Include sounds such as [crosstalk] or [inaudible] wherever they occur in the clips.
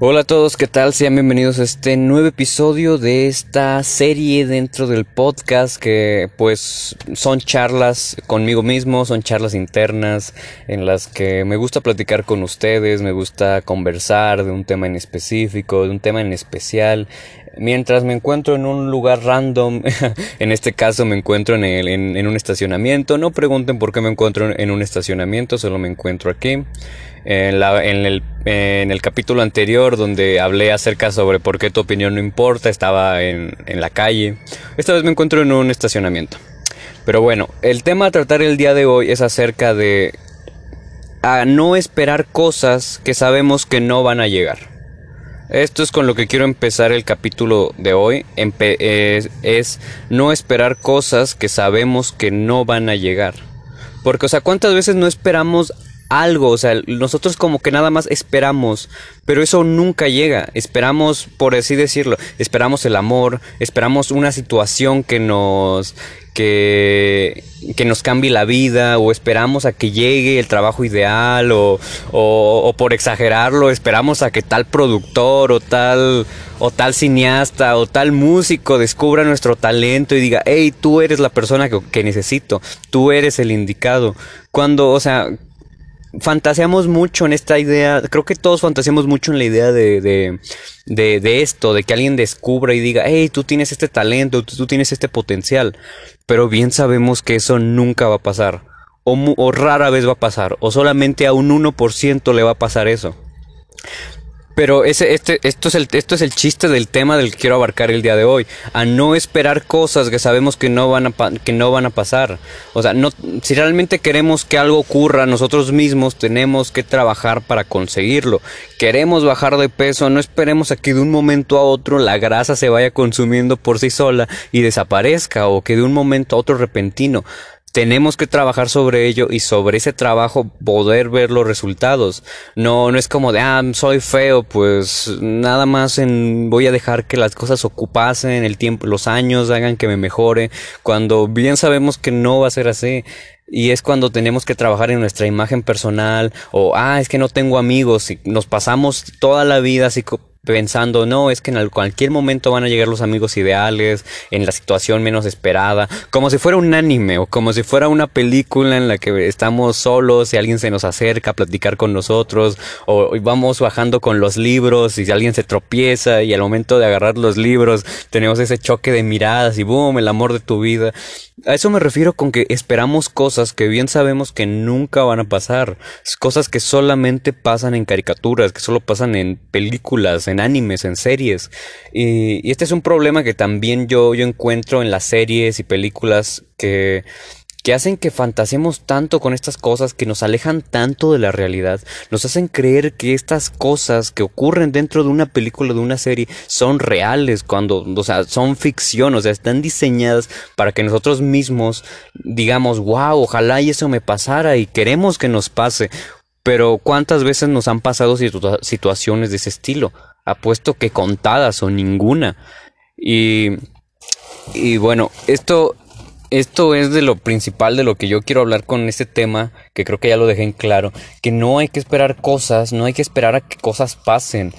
Hola a todos, ¿qué tal? Sean bienvenidos a este nuevo episodio de esta serie dentro del podcast que pues son charlas conmigo mismo, son charlas internas en las que me gusta platicar con ustedes, me gusta conversar de un tema en específico, de un tema en especial. Mientras me encuentro en un lugar random, [laughs] en este caso me encuentro en, el, en un estacionamiento, no pregunten por qué me encuentro en un estacionamiento, solo me encuentro aquí. En, el, en, el, capítulo anterior donde hablé acerca sobre por qué tu opinión no importa, estaba en, la calle. Esta vez me encuentro en un estacionamiento. Pero bueno, el tema a tratar el día de hoy es acerca de a no esperar cosas que sabemos que no van a llegar. Esto es con lo que quiero empezar el capítulo de hoy. es, es, no esperar cosas que sabemos que no van a llegar. Porque, o sea, ¿cuántas veces no esperamos algo, o sea, nosotros como que nada más esperamos, pero eso nunca llega. Esperamos, por así decirlo, esperamos el amor, esperamos una situación que nos que, que nos cambie la vida o esperamos a que llegue el trabajo ideal o, o, por exagerarlo esperamos a que tal productor o tal o tal cineasta o tal músico descubra nuestro talento y diga, hey, tú eres la persona que, que necesito, tú eres el indicado. Cuando, o sea, fantaseamos mucho en esta idea, creo que todos fantaseamos mucho en la idea de, de, de, esto, de que alguien descubra y diga, hey, tú tienes este talento, tú, tienes este potencial, pero bien sabemos que eso nunca va a pasar, o, o rara vez va a pasar, o solamente a un 1% le va a pasar eso. Pero ese, este, esto, es el, esto es el chiste del tema del que quiero abarcar el día de hoy. A no esperar cosas que sabemos que no van a, que no van a pasar. O sea, no, si realmente queremos que algo ocurra, nosotros mismos tenemos que trabajar para conseguirlo. Queremos bajar de peso, no esperemos a que de un momento a otro la grasa se vaya consumiendo por sí sola y desaparezca o que de un momento a otro repentino tenemos que trabajar sobre ello y sobre ese trabajo poder ver los resultados. No, no es como de, ah, soy feo, pues nada más en, voy a dejar que las cosas ocupasen el tiempo, los años hagan que me mejore, cuando bien sabemos que no va a ser así. Y es cuando tenemos que trabajar en nuestra imagen personal o, ah, es que no tengo amigos y nos pasamos toda la vida así pensando, no, es que en cualquier momento van a llegar los amigos ideales, en la situación menos esperada, como si fuera un anime o como si fuera una película en la que estamos solos y alguien se nos acerca a platicar con nosotros, o vamos bajando con los libros y alguien se tropieza y al momento de agarrar los libros tenemos ese choque de miradas y boom, el amor de tu vida. A eso me refiero con que esperamos cosas que bien sabemos que nunca van a pasar, cosas que solamente pasan en caricaturas, que solo pasan en películas, en animes, en series. Y, este es un problema que también yo, yo encuentro en las series y películas que que hacen que fantasemos tanto con estas cosas, que nos alejan tanto de la realidad, nos hacen creer que estas cosas que ocurren dentro de una película, de una serie, son reales, cuando, o sea, son ficción, o sea, están diseñadas para que nosotros mismos digamos, wow, ojalá y eso me pasara y queremos que nos pase. Pero ¿cuántas veces nos han pasado situaciones de ese estilo? Apuesto que contadas o ninguna. Y, y bueno, esto, esto es de lo principal de lo que yo quiero hablar con este tema, que creo que ya lo dejé en claro, que no hay que esperar cosas, no hay que esperar a que cosas pasen.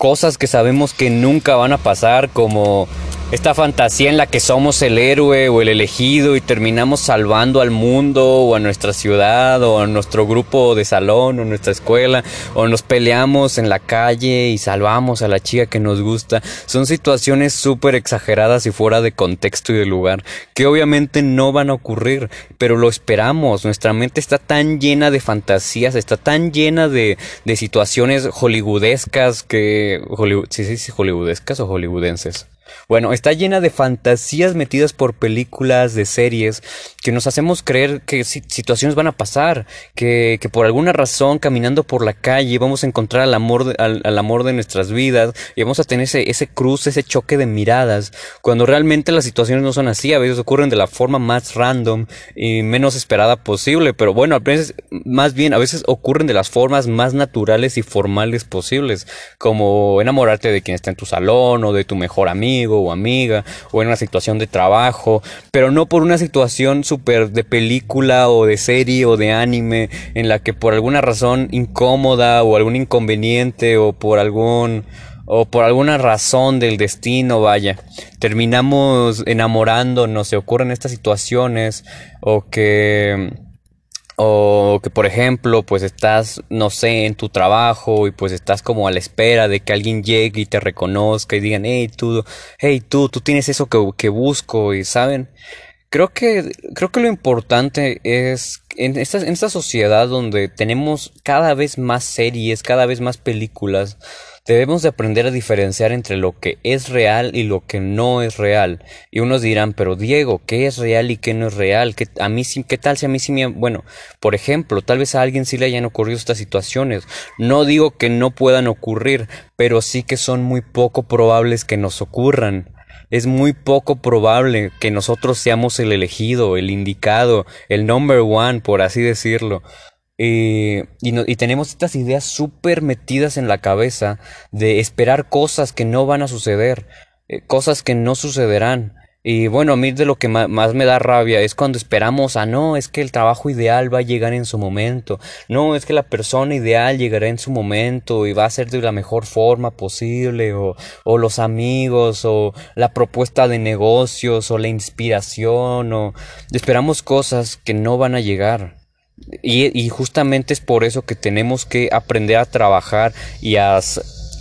Cosas que sabemos que nunca van a pasar, como esta fantasía en la que somos el héroe o el elegido y terminamos salvando al mundo o a nuestra ciudad o a nuestro grupo de salón o nuestra escuela o nos peleamos en la calle y salvamos a la chica que nos gusta. Son situaciones súper exageradas y fuera de contexto y de lugar que obviamente no van a ocurrir, pero lo esperamos. Nuestra mente está tan llena de fantasías, está tan llena de, de situaciones hollywoodescas que... Hollywood, ¿Sí se dice hollywoodescas o hollywoodenses? Bueno, está llena de fantasías metidas por películas, de series, que nos hacemos creer que situaciones van a pasar, que, que, por alguna razón caminando por la calle vamos a encontrar al amor de, al, amor de nuestras vidas y vamos a tener ese, ese cruce, ese choque de miradas, cuando realmente las situaciones no son así, a veces ocurren de la forma más random y menos esperada posible, pero bueno, a veces, más bien, a veces ocurren de las formas más naturales y formales posibles, como enamorarte de quien está en tu salón o de tu mejor amigo, amigo o amiga o en una situación de trabajo, pero no por una situación súper de película o de serie o de anime en la que por alguna razón incómoda o algún inconveniente o por algún o por alguna razón del destino, vaya, terminamos enamorándonos, se ocurren estas situaciones o que o que por ejemplo, pues estás, no sé, en tu trabajo y pues estás como a la espera de que alguien llegue y te reconozca y digan, hey tú, hey tú, tú tienes eso que, que busco y saben. Creo que, creo que lo importante es en esta, en esta sociedad donde tenemos cada vez más series, cada vez más películas, Debemos de aprender a diferenciar entre lo que es real y lo que no es real. Y unos dirán, pero Diego, ¿qué es real y qué no es real? ¿Qué, a mí ¿qué tal si a mí sí me... Bueno, por ejemplo, tal vez a alguien sí le hayan ocurrido estas situaciones. No digo que no puedan ocurrir, pero sí que son muy poco probables que nos ocurran. Es muy poco probable que nosotros seamos el elegido, el indicado, el number one, por así decirlo. Eh, y, tenemos estas ideas súper metidas en la cabeza de esperar cosas que no van a suceder, eh, cosas que no sucederán. Y bueno, a mí de lo que más, me da rabia es cuando esperamos a no, es que el trabajo ideal va a llegar en su momento, no, es que la persona ideal llegará en su momento y va a ser de la mejor forma posible, o, o los amigos, o la propuesta de negocios, o la inspiración, o esperamos cosas que no van a llegar. Y, justamente es por eso que tenemos que aprender a trabajar y a,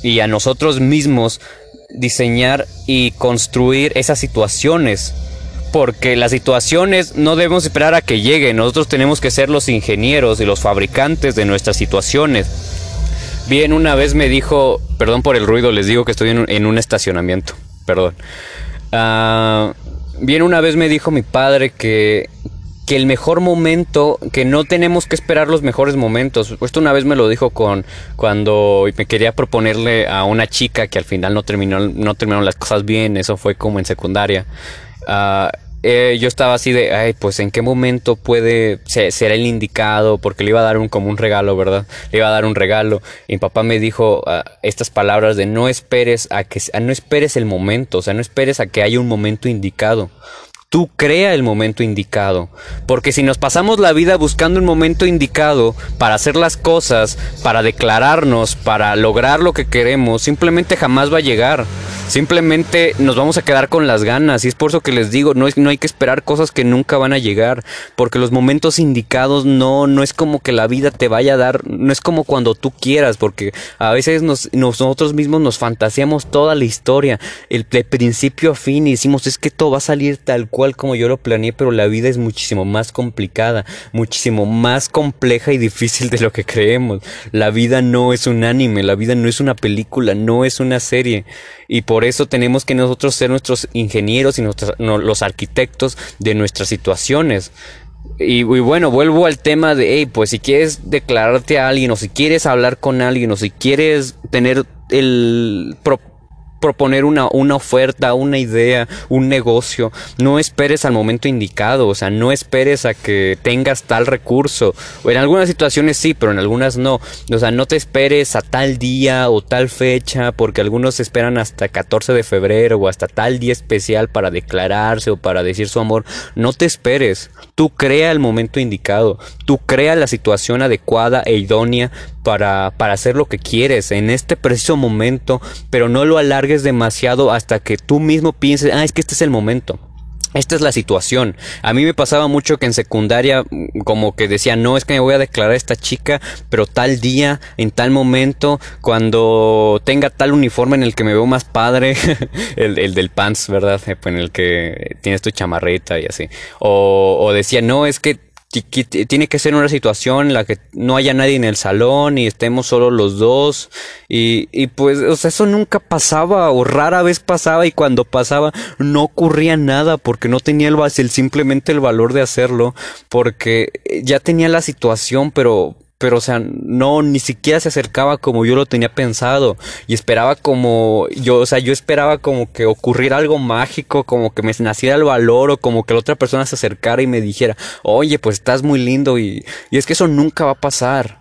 y a nosotros mismos diseñar y construir esas situaciones. Porque las situaciones no debemos esperar a que lleguen, nosotros tenemos que ser los ingenieros y los fabricantes de nuestras situaciones. Bien, una vez me dijo, perdón por el ruido, les digo que estoy en un, estacionamiento, perdón. Ah, bien, una vez me dijo mi padre que que el mejor momento, que no tenemos que esperar los mejores momentos. Esto una vez me lo dijo con cuando me quería proponerle a una chica que al final no terminó, no terminaron las cosas bien. Eso fue como en secundaria. Ah, eh, yo estaba así de, ay, pues en qué momento puede ser, el indicado, porque le iba a dar un como un regalo, ¿verdad? Le iba a dar un regalo. Y mi papá me dijo ah, estas palabras de no esperes a que, no esperes el momento, o sea, no esperes a que haya un momento indicado tú crea el momento indicado. Porque si nos pasamos la vida buscando un momento indicado para hacer las cosas, para declararnos, para lograr lo que queremos, simplemente jamás va a llegar. Simplemente nos vamos a quedar con las ganas. Y es por eso que les digo, no, no hay que esperar cosas que nunca van a llegar. Porque los momentos indicados no, no es como que la vida te vaya a dar, no es como cuando tú quieras. Porque a veces nos, nosotros mismos nos fantaseamos toda la historia, el, principio a fin, y decimos, es que todo va a salir tal cual como yo lo planeé, pero la vida es muchísimo más complicada, muchísimo más compleja y difícil de lo que creemos. La vida no es un anime, la vida no es una película, no es una serie. Y por eso tenemos que nosotros ser nuestros ingenieros y los arquitectos de nuestras situaciones. Y, bueno, vuelvo al tema de, hey, pues si quieres declararte a alguien o si quieres hablar con alguien o si quieres tener el proponer una, una oferta, una idea, un negocio. No esperes al momento indicado, o sea, no esperes a que tengas tal recurso. En algunas situaciones sí, pero en algunas no. O sea, no te esperes a tal día o tal fecha, porque algunos esperan hasta 14 de febrero o hasta tal día especial para declararse o para decir su amor. No te esperes. Tú crea el momento indicado. Tú crea la situación adecuada e idónea para, para hacer lo que quieres en este preciso momento, pero no lo alargues demasiado hasta que tú mismo pienses, ah, es que este es el momento. Esta es la situación. A mí me pasaba mucho que en secundaria mm, como que decía, no, es que me voy a declarar a esta chica, pero tal día, en tal momento, cuando tenga tal uniforme en el que me veo más padre, [laughs] el, el, del pants, ¿verdad? En el que tienes tu chamarrita y así. O decía, no, es que tiene que ser una situación en la que no haya nadie en el salón y estemos solo los dos. Y, y pues o sea eso nunca pasaba o rara vez pasaba y cuando pasaba no ocurría nada porque no tenía el, el simplemente el valor de hacerlo porque ya tenía la situación pero pero o sea, no, ni siquiera se acercaba como yo lo tenía pensado y esperaba como, yo, o sea, yo esperaba como que ocurriera algo mágico, como que me naciera el valor o como que la otra persona se acercara y me dijera, oye, pues estás muy lindo y, y es que eso nunca va a pasar.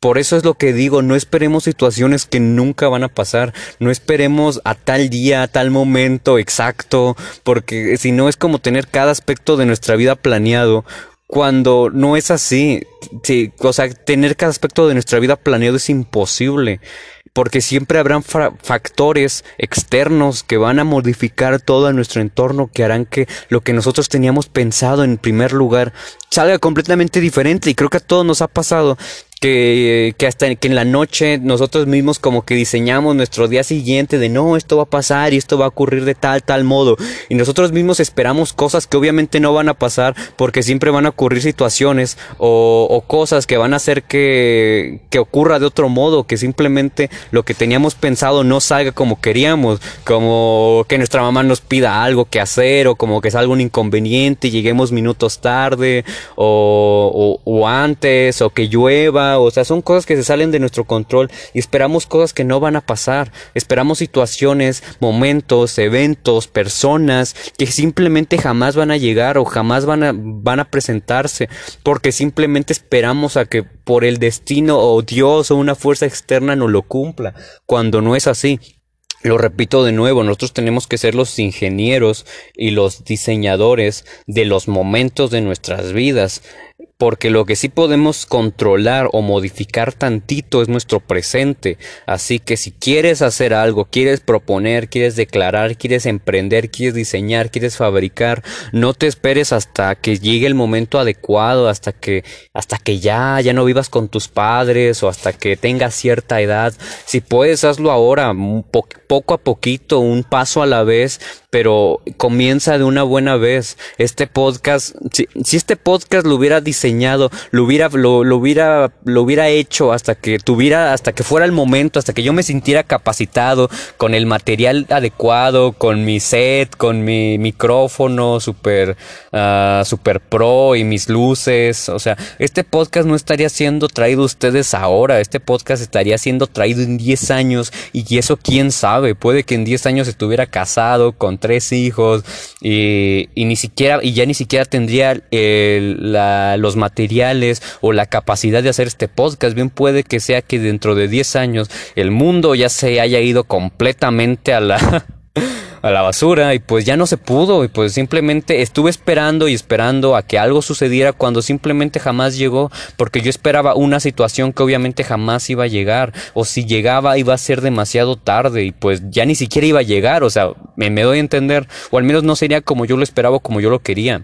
Por eso es lo que digo, no esperemos situaciones que nunca van a pasar, no esperemos a tal día, a tal momento exacto, porque si no es como tener cada aspecto de nuestra vida planeado, cuando no es así. Sí, o sea, tener cada aspecto de nuestra vida planeado es imposible porque siempre habrán factores externos que van a modificar todo nuestro entorno, que harán que lo que nosotros teníamos pensado en primer lugar salga completamente diferente. Y creo que a todos nos ha pasado que, que, hasta que en la noche nosotros mismos como que diseñamos nuestro día siguiente de no, esto va a pasar y esto va a ocurrir de tal, tal modo. Y nosotros mismos esperamos cosas que obviamente no van a pasar porque siempre van a ocurrir situaciones o, o cosas que van a hacer que, que ocurra de otro modo, que simplemente lo que teníamos pensado no salga como queríamos, como que nuestra mamá nos pida algo que hacer o como que salga un inconveniente y lleguemos minutos tarde o, o, o antes o que llueva o sea, son cosas que se salen de nuestro control y esperamos cosas que no van a pasar, esperamos situaciones, momentos, eventos, personas que simplemente jamás van a llegar o jamás van a, van a presentarse, porque simplemente esperamos a que por el destino o Dios o una fuerza externa no lo cumpla, cuando no es así. Lo repito de nuevo, nosotros tenemos que ser los ingenieros y los diseñadores de los momentos de nuestras vidas porque lo que sí podemos controlar o modificar tantito es nuestro presente. Así que si quieres hacer algo, quieres proponer, quieres declarar, quieres emprender, quieres diseñar, quieres fabricar, no te esperes hasta que llegue el momento adecuado, hasta que hasta que ya ya no vivas con tus padres o hasta que tengas cierta edad. Si puedes hazlo ahora, poco a poquito, un paso a la vez, pero comienza de una buena vez. Este podcast, si, si este podcast lo hubiera diseñado lo hubiera, lo, hubiera, lo hubiera hecho hasta que tuviera, hasta que fuera el momento, hasta que yo me sintiera capacitado con el material adecuado, con mi set, con mi micrófono super, uh, pro y mis luces. O sea, este podcast no estaría siendo traído ustedes ahora. Este podcast estaría siendo traído en 10 años y eso quién sabe. Puede que en 10 años estuviera casado con tres hijos y, ni siquiera, y ya ni siquiera tendría el, la, los materiales o la capacidad de hacer este podcast. Bien puede que sea que dentro de 10 años el mundo ya se haya ido completamente a la... [laughs] a la basura y pues ya no se pudo y pues simplemente estuve esperando y esperando a que algo sucediera cuando simplemente jamás llegó porque yo esperaba una situación que obviamente jamás iba a llegar o si llegaba iba a ser demasiado tarde y pues ya ni siquiera iba a llegar o sea me, me doy a entender o al menos no sería como yo lo esperaba como yo lo quería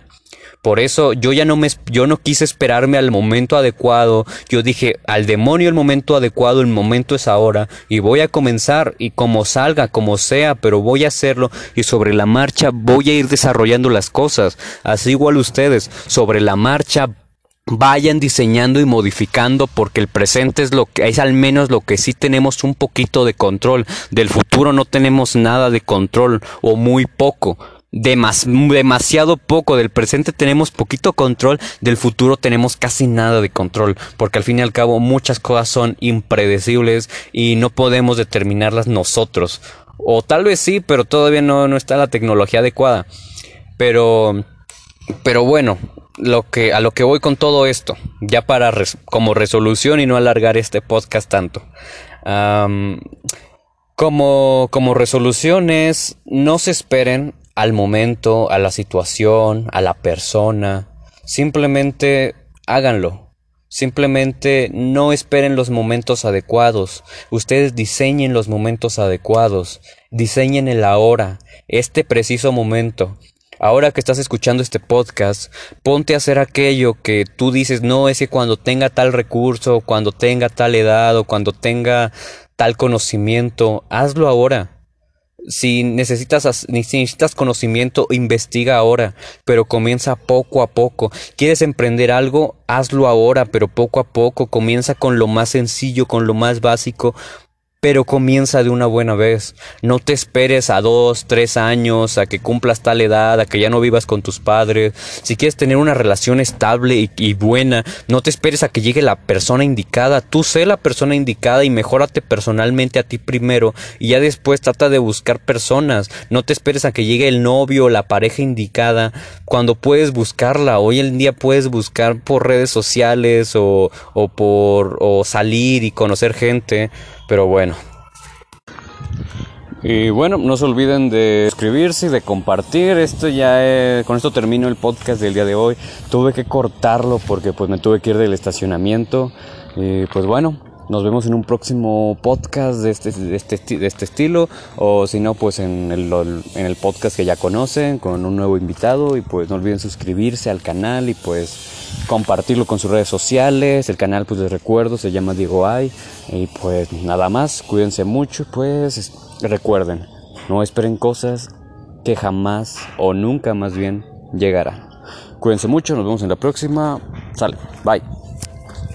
por eso yo ya no me yo no quise esperarme al momento adecuado. Yo dije, al demonio el momento adecuado, el momento es ahora y voy a comenzar y como salga, como sea, pero voy a hacerlo y sobre la marcha voy a ir desarrollando las cosas. Así igual ustedes, sobre la marcha vayan diseñando y modificando porque el presente es lo que es al menos lo que sí tenemos un poquito de control. Del futuro no tenemos nada de control o muy poco demasiado poco del presente tenemos poquito control, del futuro tenemos casi nada de control, porque al fin y al cabo muchas cosas son impredecibles y no podemos determinarlas nosotros. O tal vez sí, pero todavía no, no está la tecnología adecuada. Pero, pero bueno, lo que, a lo que voy con todo esto, ya para como resolución y no alargar este podcast tanto. como, como resoluciones, no se esperen al momento, a la situación, a la persona. Simplemente háganlo. Simplemente no esperen los momentos adecuados. Ustedes diseñen los momentos adecuados. Diseñen el ahora, este preciso momento. Ahora que estás escuchando este podcast, ponte a hacer aquello que tú dices, no, es que cuando tenga tal recurso, cuando tenga tal edad o cuando tenga tal conocimiento, hazlo ahora. Si necesitas, necesitas conocimiento, investiga ahora, pero comienza poco a poco. ¿Quieres emprender algo? Hazlo ahora, pero poco a poco. Comienza con lo más sencillo, con lo más básico, pero comienza de una buena vez. No te esperes a dos, tres años, a que cumplas tal edad, a que ya no vivas con tus padres. Si quieres tener una relación estable y, buena, no te esperes a que llegue la persona indicada. Tú sé la persona indicada y mejórate personalmente a ti primero y ya después trata de buscar personas. No te esperes a que llegue el novio o la pareja indicada cuando puedes buscarla. Hoy en día puedes buscar por redes sociales o, o por o salir y conocer gente. Pero bueno. Y bueno, no se olviden de suscribirse y de compartir. Esto ya con esto termino el podcast del día de hoy. Tuve que cortarlo porque pues me tuve que ir del estacionamiento. Y pues bueno, nos vemos en un próximo podcast de este, de este, de este estilo. O si no, pues en el, en el podcast que ya conocen, con un nuevo invitado. Y pues no olviden suscribirse al canal y pues compartirlo con sus redes sociales. El canal, pues les recuerdo, se llama Diego Ay. Y pues nada más, cuídense mucho. Pues recuerden, no esperen cosas que jamás o nunca más bien llegarán. Cuídense mucho, nos vemos en la próxima. Sale, bye.